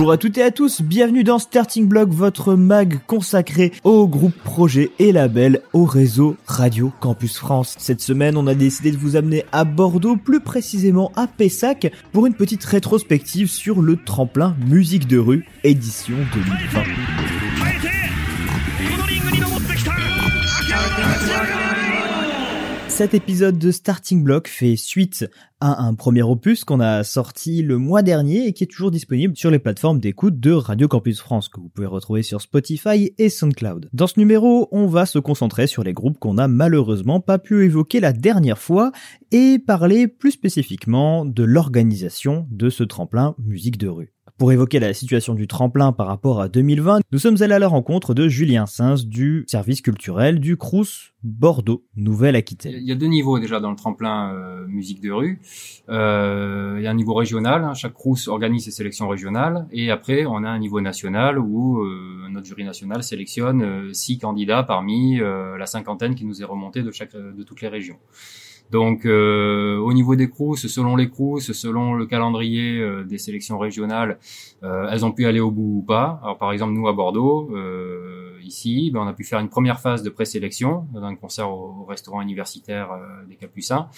Bonjour à toutes et à tous, bienvenue dans Starting Block, votre mag consacré aux groupes, projets et labels au réseau Radio Campus France. Cette semaine, on a décidé de vous amener à Bordeaux, plus précisément à Pessac, pour une petite rétrospective sur le tremplin musique de rue édition 2020. Cet épisode de Starting Block fait suite à un premier opus qu'on a sorti le mois dernier et qui est toujours disponible sur les plateformes d'écoute de Radio Campus France que vous pouvez retrouver sur Spotify et SoundCloud. Dans ce numéro, on va se concentrer sur les groupes qu'on a malheureusement pas pu évoquer la dernière fois et parler plus spécifiquement de l'organisation de ce tremplin musique de rue. Pour évoquer la situation du tremplin par rapport à 2020, nous sommes allés à la rencontre de Julien Sins du service culturel du Crous Bordeaux, Nouvelle-Aquitaine. Il y a deux niveaux déjà dans le tremplin euh, musique de rue. Euh, il y a un niveau régional, hein, chaque Crous organise ses sélections régionales, et après on a un niveau national où euh, notre jury national sélectionne euh, six candidats parmi la cinquantaine qui nous est remontée de, chaque, de toutes les régions. Donc euh, au niveau des Crous, selon les Crous, selon le calendrier euh, des sélections régionales, euh, elles ont pu aller au bout ou pas. Alors par exemple nous à Bordeaux, ici, ben, on a pu faire une première phase de présélection d'un concert au, restaurant universitaire des Capucins,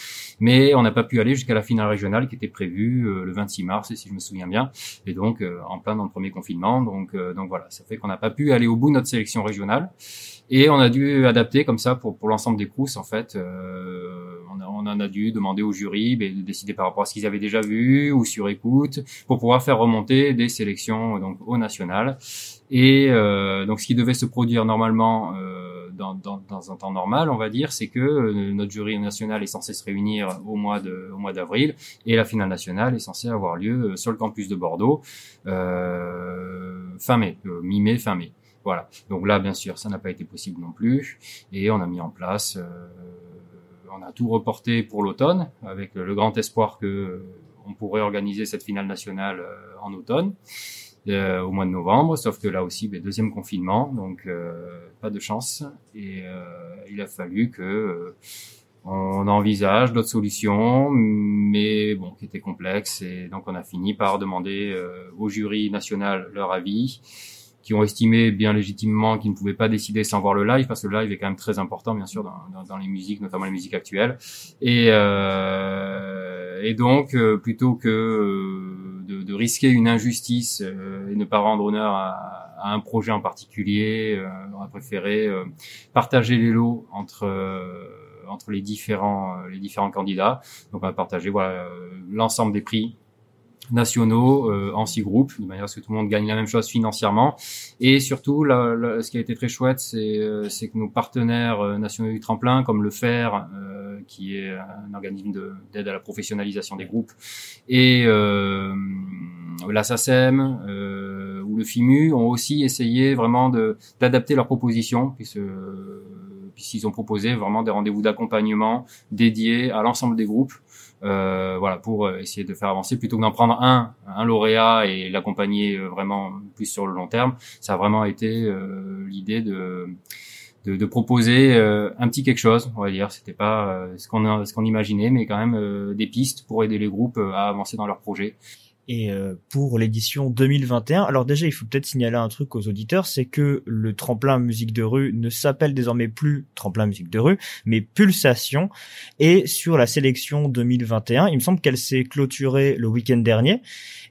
mais on n'a pas pu aller jusqu'à la finale régionale qui était prévue le 26 mars, si je me souviens bien, et donc en plein dans le premier confinement. Donc donc voilà, ça fait qu'on n'a pas pu aller au bout de notre sélection régionale. Et on a dû adapter comme ça pour, pour l'ensemble des Crous en fait. Euh, on, on, en a dû demander au jury ben, de décider par rapport à ce qu'ils avaient déjà vu ou sur écoute pour pouvoir faire remonter des sélections donc au national. Et euh, donc ce qui devait se produire normalement euh, dans, dans, dans, un temps normal, on va dire, c'est que euh, notre jury national est censé se réunir au mois de au mois d'avril et la finale nationale est censée avoir lieu sur le campus de Bordeaux fin mai, mi-mai, fin mai. Voilà. Donc là, bien sûr, ça n'a pas été possible non plus, et on a mis en place, euh, on a tout reporté pour l'automne, avec le grand espoir que euh, on pourrait organiser cette finale nationale euh, en automne. au mois de novembre, sauf que là aussi, ben, deuxième confinement, donc pas de chance. Et il a fallu que on envisage d'autres solutions, mais bon, qui étaient complexes. Et donc on a fini par demander au jury national leur avis qui ont estimé bien légitimement qu'ils ne pouvaient pas décider sans voir le live, parce que le live est quand même très important, bien sûr, dans, dans, dans les musiques, notamment les musiques actuelles. Et, euh, et donc, euh, plutôt que euh, de, de, risquer une injustice euh, et ne pas rendre honneur à, à un projet en particulier, on a préféré partager les lots entre entre les différents les différents candidats. Donc, on a partagé voilà l'ensemble des prix nationaux euh, en six groupes, de manière à ce que tout le monde gagne la même chose financièrement. Et surtout, ce qui a été très chouette, c'est euh, que nos partenaires euh, nationaux du tremplin, comme le FER, qui est un organisme d'aide à la professionnalisation des groupes, et la SACEM ou le FIMU, ont aussi essayé vraiment d'adapter leurs propositions, puisque puisqu'ils ont proposé vraiment des rendez-vous d'accompagnement dédiés à l'ensemble des groupes euh, voilà, pour euh, essayer de faire avancer plutôt que d'en prendre un, un lauréat et l'accompagner euh, vraiment plus sur le long terme. Ça a vraiment été l'idée de, de, de proposer un petit quelque chose, on va dire. C'était pas ce qu'on ce qu'on imaginait, mais quand même des pistes pour aider les groupes à avancer dans leurs projets. Et euh, pour l'édition 2021, alors déjà il faut peut-être signaler un truc aux auditeurs, c'est que le tremplin musique de rue ne s'appelle désormais plus tremplin musique de rue, mais Pulsation. Et sur la sélection 2021, il me semble qu'elle s'est clôturée le week-end dernier.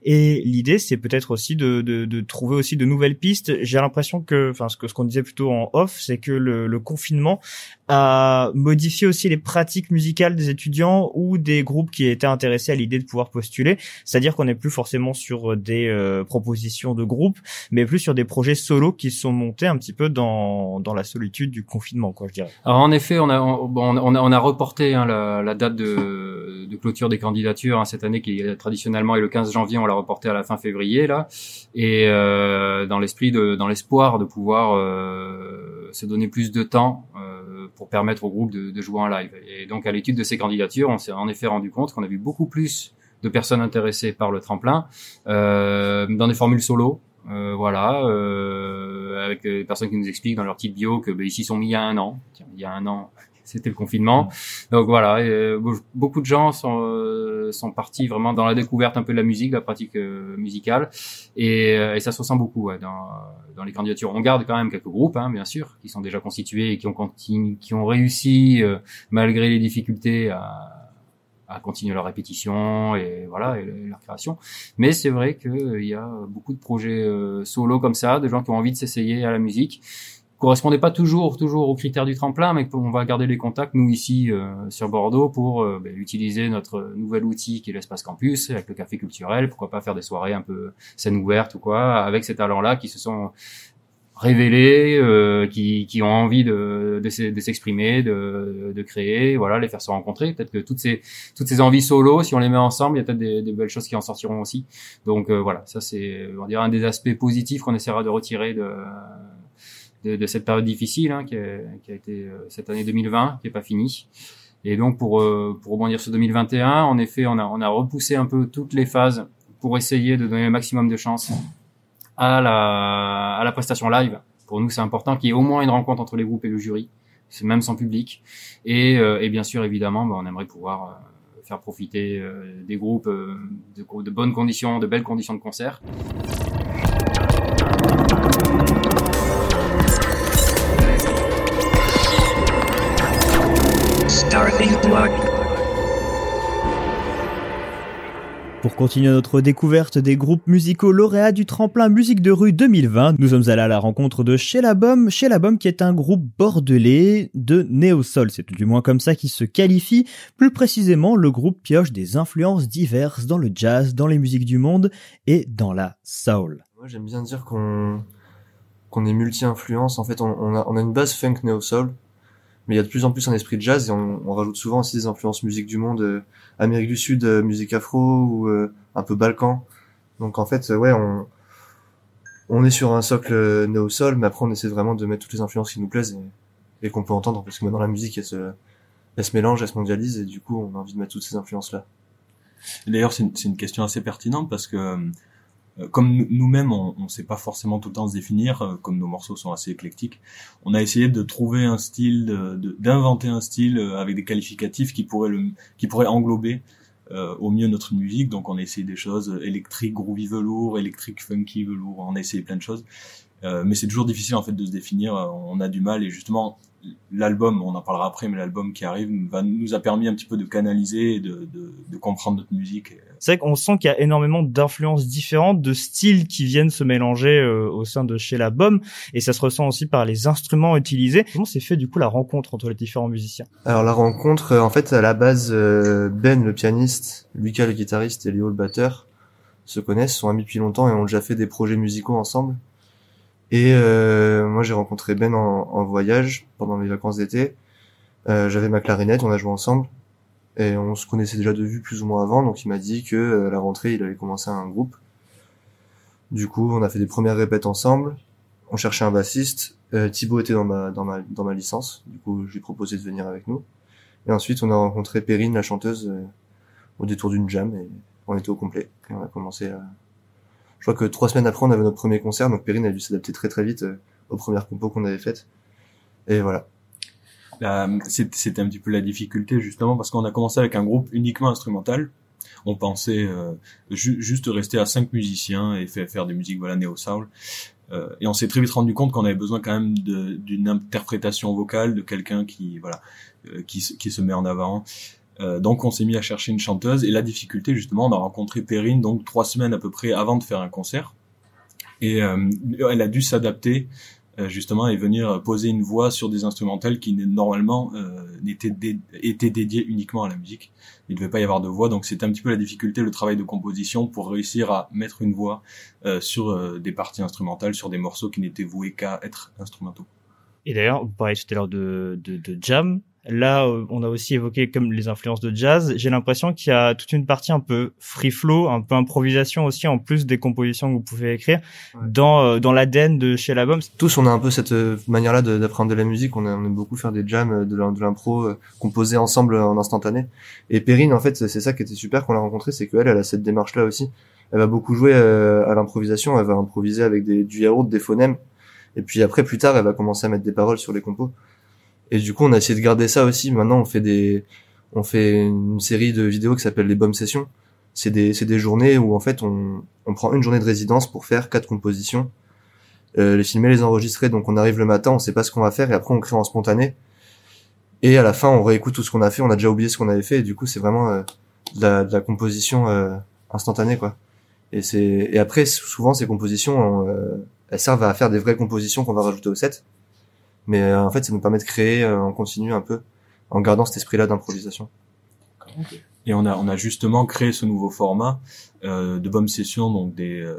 Et l'idée, c'est peut-être aussi de, de, de, trouver aussi de nouvelles pistes. J'ai l'impression que, enfin, ce que ce qu'on disait plutôt en off, c'est que le, le, confinement a modifié aussi les pratiques musicales des étudiants ou des groupes qui étaient intéressés à l'idée de pouvoir postuler. C'est-à-dire qu'on n'est plus forcément sur des euh, propositions de groupe, mais plus sur des projets solo qui sont montés un petit peu dans, dans la solitude du confinement, quoi, je dirais. Alors en effet, on a on, on a, on a reporté hein, la, la, date de, de, clôture des candidatures hein, cette année qui traditionnellement est le 15 janvier. On l'a reporté à la fin février là, et euh, dans l'esprit de, dans l'espoir de pouvoir euh, se donner plus de temps euh, pour permettre au groupe de, de, jouer en live. Et donc à l'étude de ces candidatures, on s'est en effet rendu compte qu'on a vu beaucoup plus de personnes intéressées par le tremplin euh, dans des formules solo. Euh, voilà, euh, avec des personnes qui nous expliquent dans leur petite bio que ben, ici sont mis il y a un an. Tiens, il y a un an, c'était le confinement. Donc voilà, euh, beaucoup de gens sont euh, sont partis vraiment dans la découverte un peu de la musique, de la pratique euh, musicale, et, et, ça se ressent beaucoup ouais, dans dans les candidatures. On garde quand même quelques groupes, hein, bien sûr, qui sont déjà constitués et qui ont continu, qui ont réussi malgré les difficultés à à continuer leur répétition et voilà et leur création. Mais c'est vrai qu'il y a beaucoup de projets solo comme ça, de gens qui ont envie de s'essayer à la musique correspondait pas toujours toujours aux critères du tremplin, mais on va garder les contacts nous ici euh, sur Bordeaux pour euh, ben, utiliser notre nouvel outil qui est l'espace campus avec le café culturel. Pourquoi pas faire des soirées un peu scène ouverte ou quoi avec ces talents-là qui se sont révélés, euh, qui, qui ont envie de, de, s'exprimer, de, de créer, voilà, les faire se rencontrer. Peut-être que toutes ces toutes ces envies solo, si on les met ensemble, il y a peut-être des, des, belles choses qui en sortiront aussi. Donc voilà, ça c'est on dirait un des aspects positifs qu'on essaiera de retirer de de, de, cette période difficile hein, qui, a, qui, a, été euh, cette année 2020 qui est pas finie. Et donc pour euh, pour rebondir sur 2021, en effet, on a on a repoussé un peu toutes les phases pour essayer de donner le maximum de chance à la à la prestation live. Pour nous, c'est important qu'il y ait au moins une rencontre entre les groupes et le jury, même sans public. Et, euh, et bien sûr, évidemment, bah, on aimerait pouvoir faire profiter des groupes de, de bonnes conditions, de belles conditions de concert. Pour continuer notre découverte des groupes musicaux lauréats du tremplin musique de rue 2020, nous sommes allés à la rencontre de Chez la Chez la qui est un groupe bordelais de néo-sol. C'est tout du moins comme ça qu'il se qualifie. Plus précisément, le groupe pioche des influences diverses dans le jazz, dans les musiques du monde et dans la soul. Moi, j'aime bien dire qu'on est multi-influence. En fait, on, a, on a une base funk néo-soul mais il y a de plus en plus un esprit de jazz et on, rajoute souvent aussi des influences musique du monde, euh, Amérique du Sud, euh, musique afro ou euh, un peu Balkan. Donc en fait, ouais, on on est sur un socle néo sol, mais après on essaie vraiment de mettre toutes les influences qui nous plaisent et, qu'on peut entendre parce que maintenant la musique elle se elle se mélange, elle se mondialise et du coup on a envie de mettre toutes ces influences là. D'ailleurs c'est une, une, question assez pertinente parce que euh, comme nous-mêmes, on ne sait pas forcément tout le temps se définir, euh, comme nos morceaux sont assez éclectiques, on a essayé de trouver un style, d'inventer un style euh, avec des qualificatifs qui pourraient, le, qui pourraient englober au mieux notre musique. Donc on a essayé des choses électriques, groovy velours, électrique, funky velours, on a essayé plein de choses. Euh, mais c'est toujours difficile en fait de se définir. On a du mal et justement l'album, on en parlera après, mais l'album qui arrive va, nous a permis un petit peu de canaliser de, de, de comprendre notre musique. C'est vrai qu'on sent qu'il y a énormément d'influences différentes, de styles qui viennent se mélanger euh, au sein de chez l'album, et ça se ressent aussi par les instruments utilisés. Comment s'est fait du coup la rencontre entre les différents musiciens? Alors la rencontre, euh, en fait, à la base, Ben le pianiste, Lucas le guitariste et Léo le batteur se connaissent, sont amis depuis longtemps et ont déjà fait des projets musicaux ensemble. Et euh, moi, j'ai rencontré Ben en, en, voyage pendant mes vacances d'été. Euh, J'avais ma clarinette, on a joué ensemble. Et on se connaissait déjà de vue plus ou moins avant, donc il m'a dit que euh, à la rentrée, il allait commencer un groupe. Du coup, on a fait des premières répètes ensemble. On cherchait un bassiste. Euh, Thibaut était dans ma, dans, ma, dans ma licence. Du coup, je lui ai proposé de venir avec nous. Et ensuite, on a rencontré Perrine, la chanteuse, euh, au détour d'une jam. Et on était au complet. Et on a commencé à, je crois que trois semaines après, on avait notre premier concert, donc Perrine a dû s'adapter très très vite euh, aux premières compos qu'on avait faites. Et voilà. C'était un petit peu la difficulté justement parce qu'on a commencé avec un groupe uniquement instrumental. On pensait euh, juste rester à cinq musiciens et faire, faire des musiques voilà néo soul. Euh, et on s'est très vite rendu compte qu'on avait besoin quand même d'une interprétation vocale de quelqu'un qui voilà euh, qui, qui se met en avant. Euh, donc on s'est mis à chercher une chanteuse et la difficulté justement, on a rencontré Perrine donc trois semaines à peu près avant de faire un concert et euh, elle a dû s'adapter euh, justement et venir poser une voix sur des instrumentales qui normalement étaient, étaient dédiées uniquement à la musique. Il ne devait pas y avoir de voix donc c'était un petit peu la difficulté, le travail de composition pour réussir à mettre une voix sur des parties instrumentales, sur des morceaux qui n'étaient voués qu'à être instrumentaux. Et d'ailleurs, vous parliez tout à l'heure de, de, de jam. Là, euh, on a aussi évoqué comme les influences de jazz. J'ai l'impression qu'il y a toute une partie un peu free flow, un peu improvisation aussi, en plus des compositions que vous pouvez écrire dans euh, dans l'ADN de chez l'album. Tous, on a un peu cette euh, manière-là d'apprendre de, la musique. On, aime beaucoup faire des jams, de l'impro, composer ensemble en instantané. Et Perrine, en fait, c'est ça qui était super qu'on l'a rencontrée, c'est qu'elle, elle a cette démarche-là aussi. Elle va beaucoup jouer à l'improvisation. Elle va improviser avec des, du yaourt, des phonèmes. Et puis après, plus tard, elle va commencer à mettre des paroles sur les compos. Et du coup, on a essayé de garder ça aussi. Maintenant, on fait des, on fait une série de vidéos qui s'appelle les Bomb Sessions. C'est des, c'est des journées où en fait on, on prend une journée de résidence pour faire quatre compositions, euh, les filmer, les enregistrer. Donc on arrive le matin, on sait pas ce qu'on va faire et après on crée en spontané. Et à la fin, on réécoute tout ce qu'on a fait. On a déjà oublié ce qu'on avait fait et du coup, c'est vraiment euh, de, la, de la composition euh, instantanée quoi. Et c'est et après souvent ces compositions, euh, elles servent à faire des vraies compositions qu'on va rajouter au set. Mais euh, en fait, ça nous permet de créer euh, en continu un peu en gardant cet esprit-là d'improvisation. Et on a, on a justement créé ce nouveau format euh, de bomb session, donc des,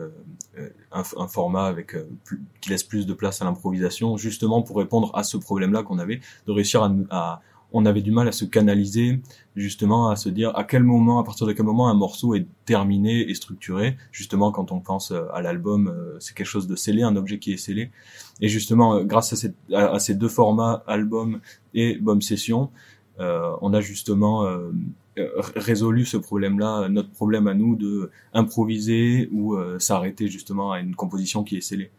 un, format avec qui laisse plus de place à l'improvisation, justement pour répondre à ce problème-là qu'on avait, de réussir à, à- on avait du mal à se canaliser, justement à se dire à quel moment, à partir de quel moment un morceau est terminé et structuré. Justement, quand on pense euh, à l'album, euh, c'est quelque chose de scellé, un objet qui est scellé. Et justement, euh, grâce à, ces deux formats, album et bomb session, on a justement résolu ce problème-là, notre problème à nous de improviser ou s'arrêter justement à une composition qui est scellée.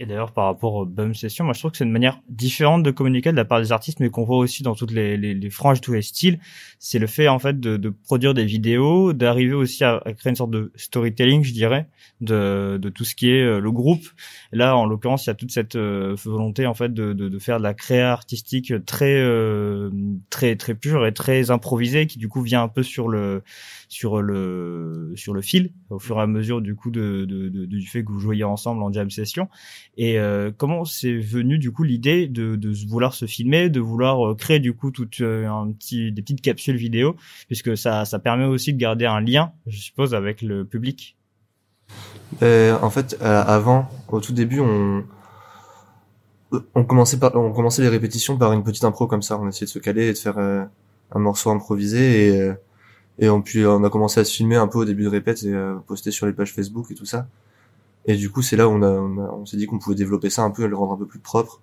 Et d'ailleurs, par rapport aux bum sessions, moi je trouve que c'est une manière différente de communiquer de la part des artistes, mais qu'on voit aussi dans toutes les, franges, tous les styles. C'est le fait en fait de, produire des vidéos, d'arriver aussi à, créer une sorte de storytelling, je dirais, de, tout ce qui est euh, le groupe. Là, en l'occurrence, il y a toute cette euh, volonté en fait de, faire de la créa artistique très euh, très très pure et très improvisée, qui du coup vient un peu sur le sur le sur le fil au fur et à mesure du coup du fait que vous jouiez ensemble en jam session. Et euh, comment c'est venu du coup l'idée de, de vouloir se filmer, de vouloir euh, créer du coup toute euh, un petit des petites capsules vidéo, puisque ça ça permet aussi de garder un lien, je suppose, avec le public. Euh, en fait, euh, avant, au tout début, on on commençait par on commençait les répétitions par une petite impro comme ça. On essayait de se caler et de faire euh, un morceau improvisé et et on puis on a commencé à se filmer un peu au début de répète et poster sur les pages Facebook et tout ça. Et du coup, c'est là où on a on, a- on s'est dit qu'on pouvait développer ça un peu le rendre un peu plus propre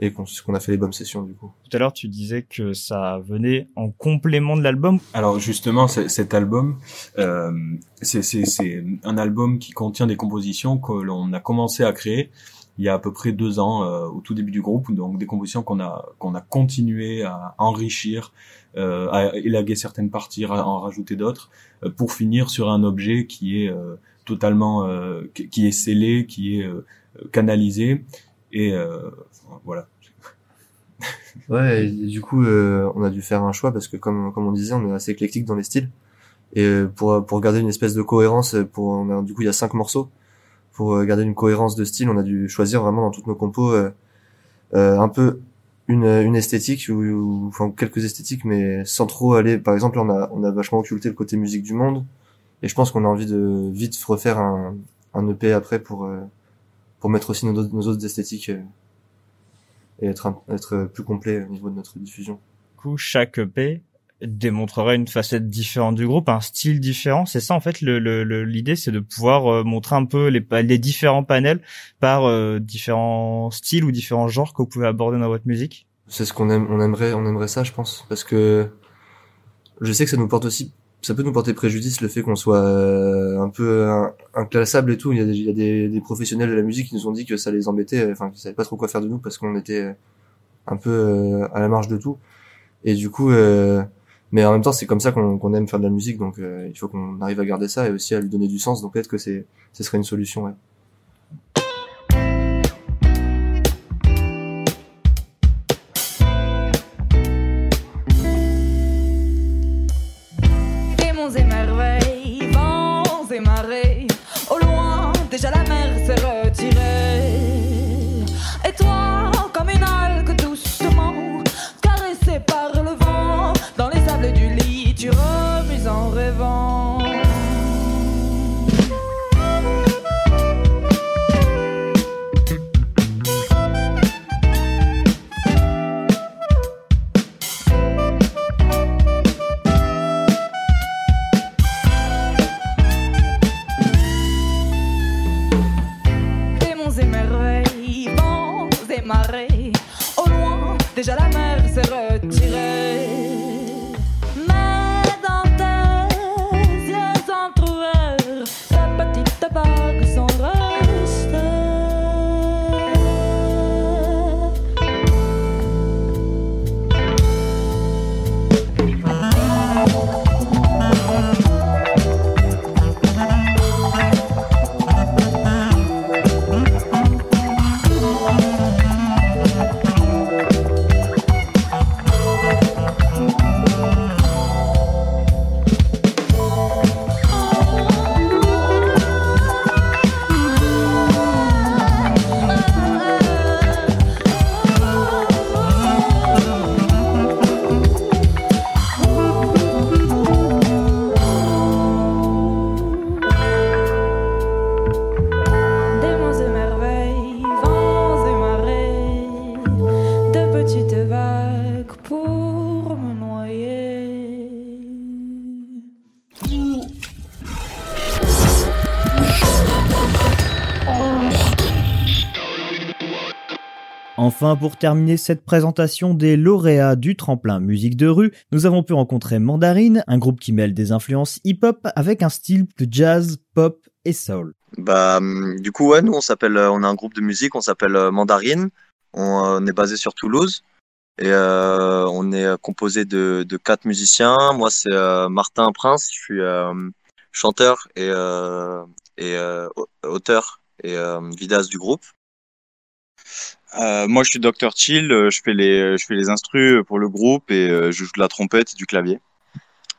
et qu'on qu'on a fait les bonnes sessions du coup. Tout à l'heure, tu disais que ça venait en complément de l'album. Alors justement, cet album, euh, c'est c'est- c'est un album qui contient des compositions que l'on a commencé à créer il y a à peu près deux ans, euh, au tout début du groupe, donc des compositions qu'on a qu'on a continué à enrichir, euh, à élaguer certaines parties, à en rajouter d'autres, euh, pour finir sur un objet qui est euh, totalement, euh, qui est scellé, qui est euh, canalisé, et euh, voilà. Ouais, du coup, euh, on a dû faire un choix parce que comme comme on disait, on est assez éclectique dans les styles. Et pour pour garder une espèce de cohérence, pour du coup il y a cinq morceaux. Pour garder une cohérence de style, on a dû choisir vraiment dans toutes nos compos euh, un peu une une esthétique ou, ou- enfin quelques esthétiques, mais sans trop aller. Par exemple, on a on a vachement occulté le côté musique du monde. Et je pense qu'on a envie de vite refaire un un EP après pour euh, pour mettre aussi nos, autres- nos autres esthétiques. euh, et être, un- être plus complet au niveau de notre diffusion. Du coup, chaque EP démontrerait une facette différente du groupe, un style différent. C'est ça en fait le le- le- l'idée, c'est de pouvoir euh, montrer un peu les, les différents panels par euh, différents styles ou différents genres que vous pouvez aborder dans votre musique. C'est ce qu'on aime, on aimerait, on aimerait ça, je pense, parce que je sais que ça nous porte aussi, ça peut nous porter préjudice le fait qu'on soit euh, un peu inclassable et tout. Il y a, des, il y a des, des professionnels de la musique qui nous ont dit que ça les embêtait, euh, enfin qu'ils savaient pas trop quoi faire de nous parce qu'on était euh, un peu à la marge de tout. Et du coup, euh, mais en même temps, c'est comme ça qu'on qu'on aime faire de la musique, donc euh, il faut qu'on arrive à garder ça et aussi à lui donner du sens. Donc peut-être que c'est, ce serait une solution. Ouais. Enfin, pour terminer cette présentation des lauréats du tremplin musique de rue, nous avons pu rencontrer Mandarine, un groupe qui mêle des influences hip-hop avec un style de jazz, pop et soul. Bah, hum, du coup, ouais, nous, on s'appelle, euh, on a un groupe de musique, on s'appelle euh, Mandarine. On, euh, on est basé sur Toulouse et on est composé de, quatre musiciens. Moi, c'est Martin Prince, je suis chanteur et, et au- auteur et vidas du groupe. Euh, moi, je suis Dr Chill, euh, je fais les, je fais les instrus pour le groupe et euh, je joue de la trompette et du clavier.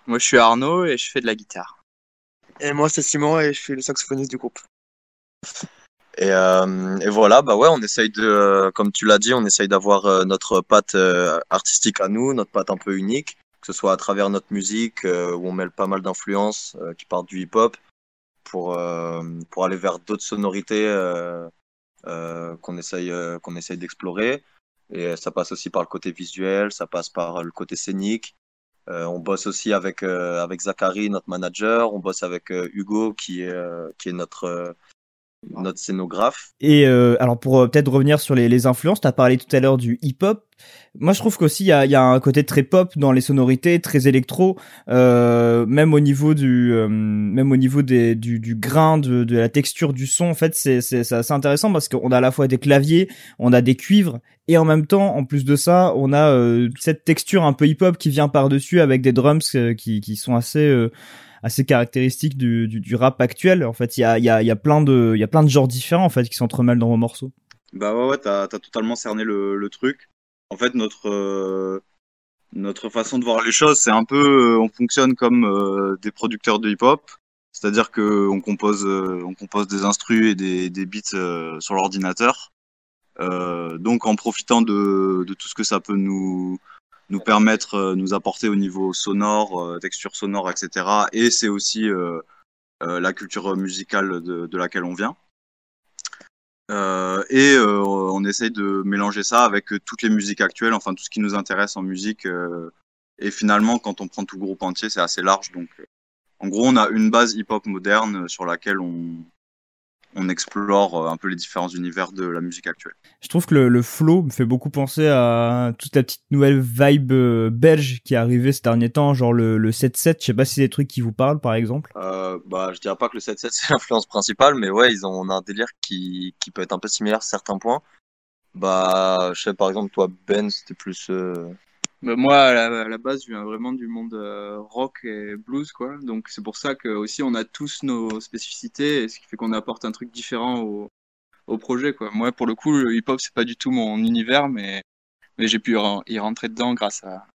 Moi, je suis Arnaud et je fais de la guitare. Et moi, c'est Simon et je suis le saxophoniste du groupe. Et, euh, et voilà, bah ouais, on essaye de, euh, comme tu l'as dit, on essaye d'avoir euh, notre patte euh, artistique à nous, notre patte un peu unique, que ce soit à travers notre musique euh, où on mêle pas mal d'influences euh, qui partent du hip-hop pour euh, pour aller vers d'autres sonorités euh, euh, qu'on essaye euh, qu'on essaye d'explorer. Et ça passe aussi par le côté visuel, ça passe par le côté scénique. Euh, on bosse aussi avec euh, avec Zachary, notre manager. On bosse avec euh, Hugo qui est euh, qui est notre euh, notre scénographe. Et euh, alors pour euh, peut-être revenir sur les, les influences, t'as parlé tout à l'heure du hip-hop. Moi, je trouve qu'aussi il y a, y a un côté très pop dans les sonorités, très électro, euh, même au niveau du, euh, même au niveau des, du, du grain, de, de la texture du son. En fait, c'est c'est assez intéressant parce qu'on a à la fois des claviers, on a des cuivres, et en même temps, en plus de ça, on a euh, cette texture un peu hip-hop qui vient par dessus avec des drums euh, qui qui sont assez euh, assez caractéristiques du, du, rap actuel. En fait, il y a, y, a, y a plein de, y a plein de genres différents en fait qui s'entremêlent dans vos morceaux. Bah ouais, ouais, t'as, t'as totalement cerné le, le truc. En fait, notre, euh, notre façon de voir les choses, c'est un peu, euh, on fonctionne comme euh, des producteurs de hip-hop. C'est-à-dire que on compose, compose des instrus et des, des beats sur l'ordinateur. Donc, en profitant de, de tout ce que ça peut nous, nous permettre, euh, nous apporter au niveau sonore, euh, texture sonore, etc. Et c'est aussi euh, la culture musicale de, laquelle on vient. Et on essaye de mélanger ça avec toutes les musiques actuelles, enfin tout ce qui nous intéresse en musique. et finalement, quand on prend tout groupe entier, c'est assez large. Donc, en gros, on a une base hip-hop moderne sur laquelle on, on explore euh, un peu les différents univers de la musique actuelle. Je trouve que le, le flow me fait beaucoup penser à toute la petite nouvelle vibe euh, belge qui est arrivée ces derniers temps, genre le, le 7-7. Je sais pas si c'est des trucs qui vous parlent par exemple. Euh, bah, je dirais pas que le 7-7 c'est l'influence principale, mais ouais, ils ont on a un délire qui, qui peut être un peu similaire à certains points. Bah, je sais par exemple toi Ben, c'était plus euh, Bah, moi, à la, à la base, je viens vraiment du monde euh, rock et blues, quoi. Donc, c'est pour ça que aussi on a tous nos spécificités, et ce qui fait qu'on apporte un truc différent au, au projet, quoi. Moi, pour le coup, le hip-hop, c'est pas du tout mon univers, mais, mais j'ai pu y rentrer dedans grâce à,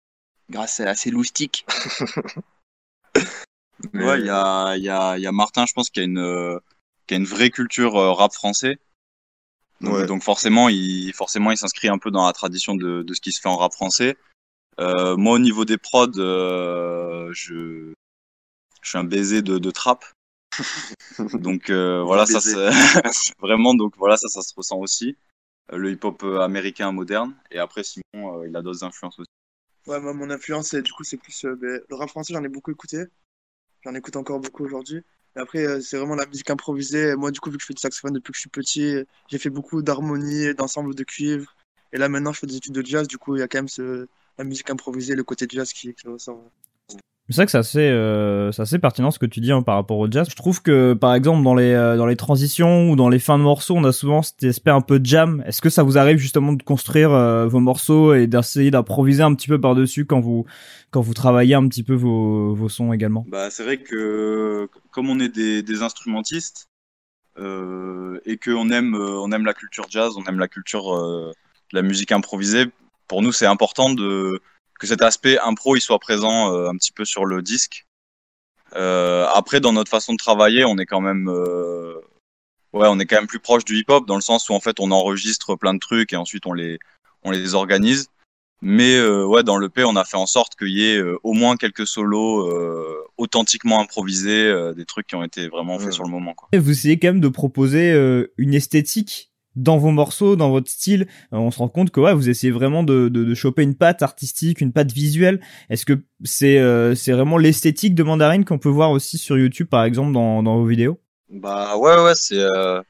grâce à ces loustiques. mais- Ouais, il y a, y, a, y a Martin, je pense, qui a une, euh, qui a une vraie culture euh, rap français. Donc, Ouais. donc forcément, il, forcément, il s'inscrit un peu dans la tradition de, de ce qui se fait en rap français. Euh, moi, au niveau des prods, euh, je, je suis un baiser de, de trap. donc euh, voilà, ça vraiment donc voilà ça ça se ressent aussi. Euh, Le hip-hop américain moderne et après Simon, euh, il a d'autres influences aussi. Ouais, moi, mon influence, c'est- du coup, c'est plus le rap français, j'en ai beaucoup écouté. J'en écoute encore beaucoup aujourd'hui. Et après, euh, c'est vraiment la musique improvisée. Moi, du coup, vu que je fais du saxophone depuis que je suis petit, j'ai fait beaucoup d'harmonie, d'ensemble de cuivre. Et là, maintenant, je fais des études de jazz. Du coup, il y a quand même ce, la musique improvisée, le côté jazz qui, qui ressort. C'est vrai que c'est assez, euh, assez pertinent ce que tu dis hein, par rapport au jazz. Je trouve que par exemple dans les euh, dans les transitions ou dans les fins de morceaux, on a souvent cet aspect un peu jam. Est-ce que ça vous arrive justement de construire euh, vos morceaux et d'essayer d'improviser un petit peu par dessus quand vous quand vous travaillez un petit peu vos vos sons également? Bah, c'est vrai que comme on est des, des instrumentistes euh, et qu'on aime, euh, on aime la culture jazz, on aime la culture euh, de la musique improvisée, pour nous c'est important de, que cet aspect impro il soit présent euh, un petit peu sur le disque. Euh, après, dans notre façon de travailler, on est quand même, euh, ouais, on est quand même plus proche du hip-hop dans le sens où en fait on enregistre plein de trucs et ensuite on les, on les organise. Mais euh, ouais, dans le P, on a fait en sorte qu'il y ait euh, au moins quelques solos euh, authentiquement improvisés, euh, des trucs qui ont été vraiment faits Ouais. sur le moment. Quoi. Et Vous essayez quand même de proposer euh, une esthétique dans vos morceaux, dans votre style. Euh, on se rend compte que ouais, vous essayez vraiment de, de, de choper une patte artistique, une patte visuelle. Est-ce que c'est euh, c'est vraiment l'esthétique de Mandarine qu'on peut voir aussi sur YouTube par exemple dans, dans vos vidéos? Bah ouais, ouais, c'est euh,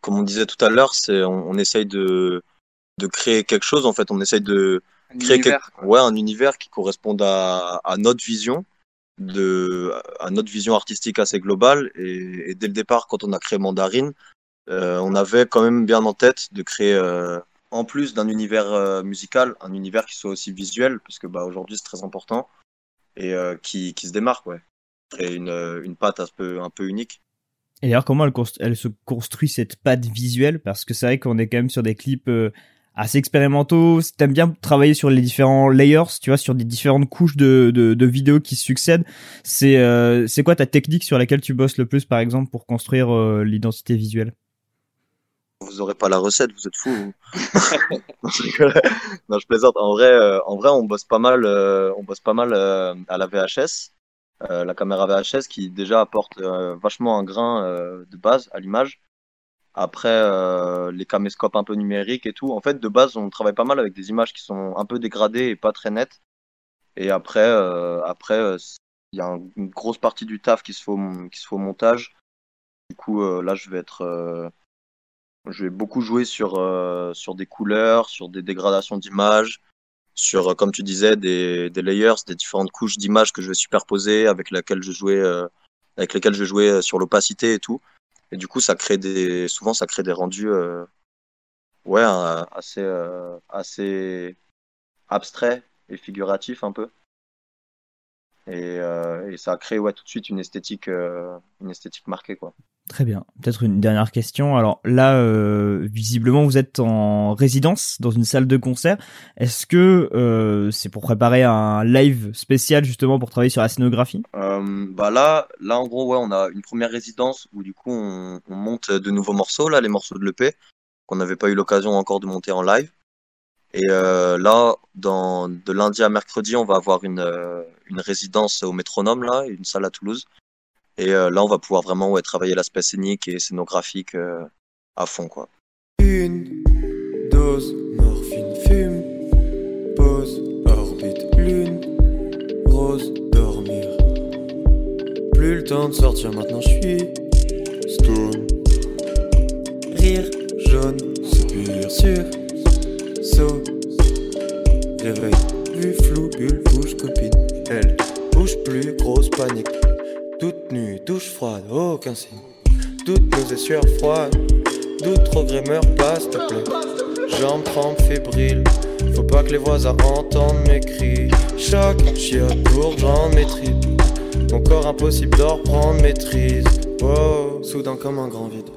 comme on disait tout à l'heure, c'est on, on essaye de de créer quelque chose. En fait, on essaye de Un créer univers, quelque- quoi. ouais, un univers qui corresponde à, à notre vision de à notre vision artistique assez globale et, et dès le départ quand on a créé Mandarine euh, on avait quand même bien en tête de créer euh, en plus d'un univers euh, musical un univers qui soit aussi visuel parce que bah aujourd'hui c'est très important et euh, qui, qui se démarque ouais créer une, euh, une patte un peu un peu unique Et d'ailleurs, comment elle, elle se construit cette patte visuelle? Parce que c'est vrai qu'on est quand même sur des clips euh, assez expérimentaux. T'aimes bien travailler sur les différents layers, tu vois, sur des différentes couches de, de, de vidéos qui se succèdent. C'est euh, quoi ta technique sur laquelle tu bosses le plus, par exemple, pour construire euh, l'identité visuelle? Vous aurez pas la recette, vous êtes vous. non, je plaisante. En vrai, euh, en vrai, on bosse pas mal, euh, on bosse pas mal euh, à la VHS, la caméra VHS qui déjà apporte vachement un grain de base à l'image. Après, les caméscopes un peu numériques et tout. En fait, de base, on travaille pas mal avec des images qui sont un peu dégradées et pas très nettes. Et après, après, il y a un- une grosse partie du taf qui se fait qui se fait au montage. Du coup, là, je vais être je vais beaucoup jouer sur, euh, sur des couleurs, sur des dégradations d'images, sur, euh, comme tu disais, des, des layers, des différentes couches d'images que je vais superposer, avec, laquelle je jouais, euh, avec lesquelles je jouais euh, sur l'opacité et tout. Et du coup, ça crée des, souvent, ça crée des rendus euh, ouais, assez, assez abstraits et figuratifs un peu. Et, et ça a créé ouais, tout de suite une esthétique, une esthétique marquée. Quoi. Très bien. Peut-être une dernière question. Alors là, euh, visiblement, vous êtes en résidence dans une salle de concert. Est-ce que euh, c'est pour préparer un live spécial justement pour travailler sur la scénographie? Euh, bah là, là en gros, ouais, on a une première résidence où du coup on, on monte de nouveaux morceaux, là, les morceaux de l'EP qu'on n'avait pas eu l'occasion encore de monter en live. Et là, dans, de lundi à mercredi, on va avoir une résidence au Métronome, là, une salle à Toulouse. Et euh, là, on va pouvoir vraiment travailler l'aspect scénique et scénographique euh, à fond, quoi. Une dose, morphine, fume, pause, orbite, lune, rose, dormir. Plus le temps de sortir, maintenant je suis stone. Rire, jaune, soupir sur, saut, réveil, vue flou, bulle, bouge, copine. Elle bouge plus, grosse panique. Toute nue, douche froide, aucun signe. Toutes nos essueurs froides. Doute, regret, meurt pas, s'il te plaît. Jambes trempent, fébriles. Faut pas que les voisins entendent mes cris. Choc, chiotte, pour j'en maîtrise. Mon corps impossible d'en reprendre maîtrise. Wow, soudain comme un grand vide.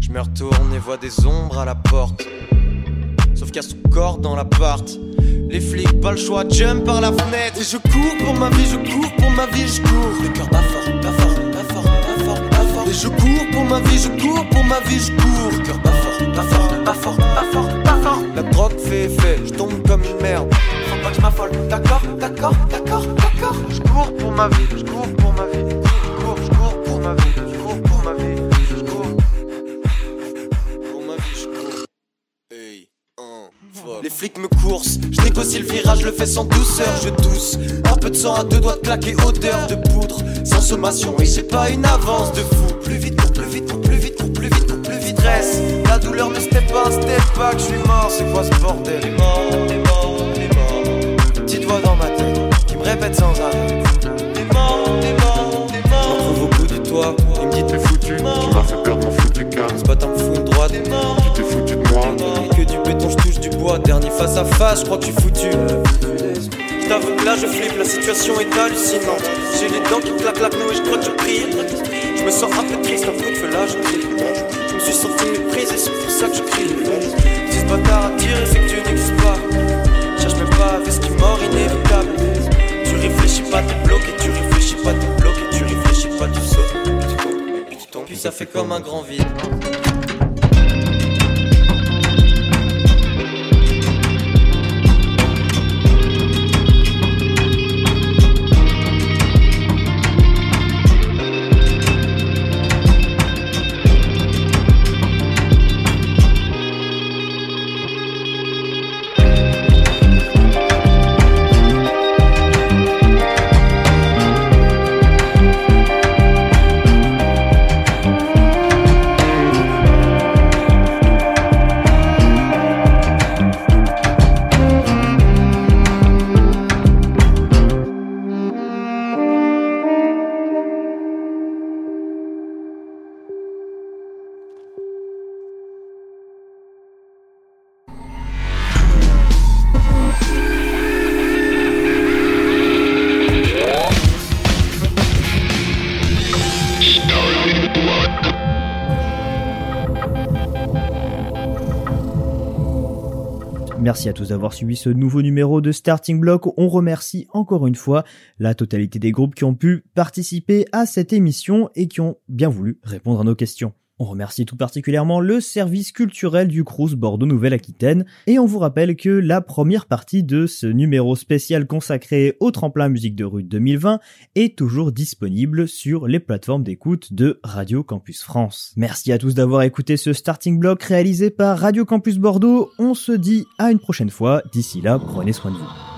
Je me retourne et vois des ombres à la porte. Sauf a son corps dans l'appart. Les flics, pas le choix, jump par la fenêtre. Et je cours pour ma vie, je cours pour ma vie, je cours. Le cœur bat fort, bat fort, bat fort, bat fort, bat fort. Et je cours pour ma vie, je cours pour ma vie, je cours. Le cœur bat fort, bat fort, bat fort, bat fort, bat fort. La drogue fait effet, je tombe comme une merde. Faut pas que je d'accord, d'accord, d'accord, d'accord. Je cours pour ma vie, je cours pour ma vie. Je cours, je cours pour ma vie, flics me coursent, je négocie le virage, le fais sans douceur, je tousse. Un peu de sang à deux doigts de claquer, odeur de poudre, sans sommation, et j'ai pas une avance de fou. Plus vite, cours plus vite, cours plus vite, cours plus vite, cours plus vite, reste. La douleur ne step pas, step back, je suis mort, c'est quoi ce bordel? T'es mort, t'es mort, t'es mort. Petite voix dans ma tête qui me répète sans arrêt. T'es mort, t'es mort, t'es mort. Je me au bout du toit, il me dit t'es foutu. Tu m'as fait perdre mon foutu calme. Ce matin me fout une droite. T'es mort dernier face à face, je crois que tu foutu. Je t'avoue que là je flippe, la situation est hallucinante. J'ai les dents qui claquent la peau et je crois que je prie. Je me sens un peu triste, un coup de feu là, je Je me suis senti méprisé, c'est pour ça que je crie. Si ce bâtard à c'est que tu n'existes pas. Cherche même pas à ce qui mort inévitable. Tu réfléchis pas, t'es bloqué, tu réfléchis pas, t'es bloqué, tu réfléchis pas, tu sautes. Puis ça fait comme un grand vide. Merci à tous d'avoir suivi ce nouveau numéro de Starting Block. On remercie encore une fois la totalité des groupes qui ont pu participer à cette émission et qui ont bien voulu répondre à nos questions. On remercie tout particulièrement le service culturel du Crous Bordeaux Nouvelle-Aquitaine et on vous rappelle que la première partie de ce numéro spécial consacré au tremplin musique de rue 2020 est toujours disponible sur les plateformes d'écoute de Radio Campus France. Merci à tous d'avoir écouté ce starting block réalisé par Radio Campus Bordeaux. On se dit à une prochaine fois. D'ici là, prenez soin de vous.